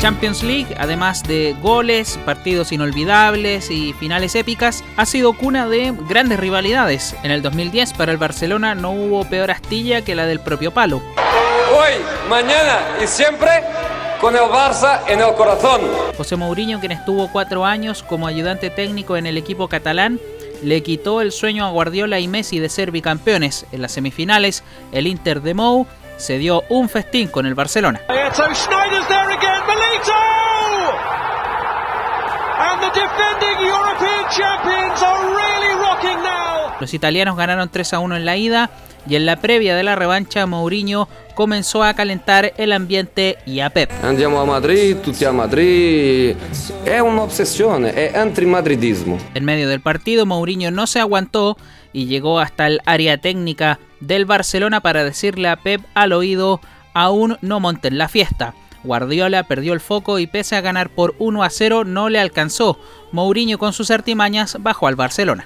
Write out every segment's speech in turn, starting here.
Champions League, además de goles, partidos inolvidables y finales épicas, ha sido cuna de grandes rivalidades. En el 2010 para el Barcelona no hubo peor astilla que la del propio palo. Hoy, mañana y siempre con el Barça en el corazón. José Mourinho, quien estuvo cuatro años como ayudante técnico en el equipo catalán, le quitó el sueño a Guardiola y Messi de ser bicampeones. En las semifinales, el Inter de Mou se dio un festín con el Barcelona. Los italianos ganaron 3 a 1 en la ida y en la previa de la revancha Mourinho comenzó a calentar el ambiente y a Pep. Andiamo a Madrid, tutti a Madrid. Es una obsesión, es antimadridismo. En medio del partido Mourinho no se aguantó y llegó hasta el área técnica del Barcelona para decirle a Pep al oído, aún no monten la fiesta. Guardiola perdió el foco y pese a ganar por 1 a 0 no le alcanzó. Mourinho con sus artimañas bajó al Barcelona.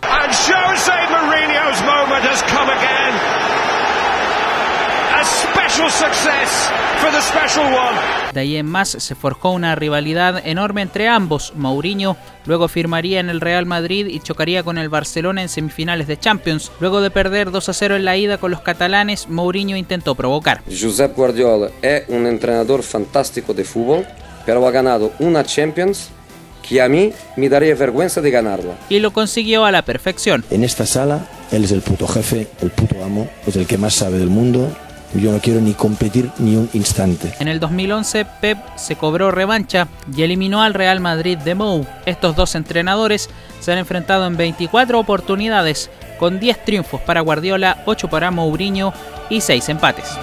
De ahí en más se forjó una rivalidad enorme entre ambos. Mourinho luego firmaría en el Real Madrid y chocaría con el Barcelona en semifinales de Champions. Luego de perder 2 a 0 en la ida con los catalanes, Mourinho intentó provocar. Josep Guardiola es un entrenador fantástico de fútbol, pero ha ganado una Champions que a mí me daría vergüenza de ganarla. Y lo consiguió a la perfección. En esta sala, él es el puto jefe, el puto amo, es el que más sabe del mundo yo no quiero ni competir ni un instante. En el 2011, Pep se cobró revancha y eliminó al Real Madrid de Mou. Estos dos entrenadores se han enfrentado en 24 oportunidades, con 10 triunfos para Guardiola, 8 para Mourinho y 6 empates.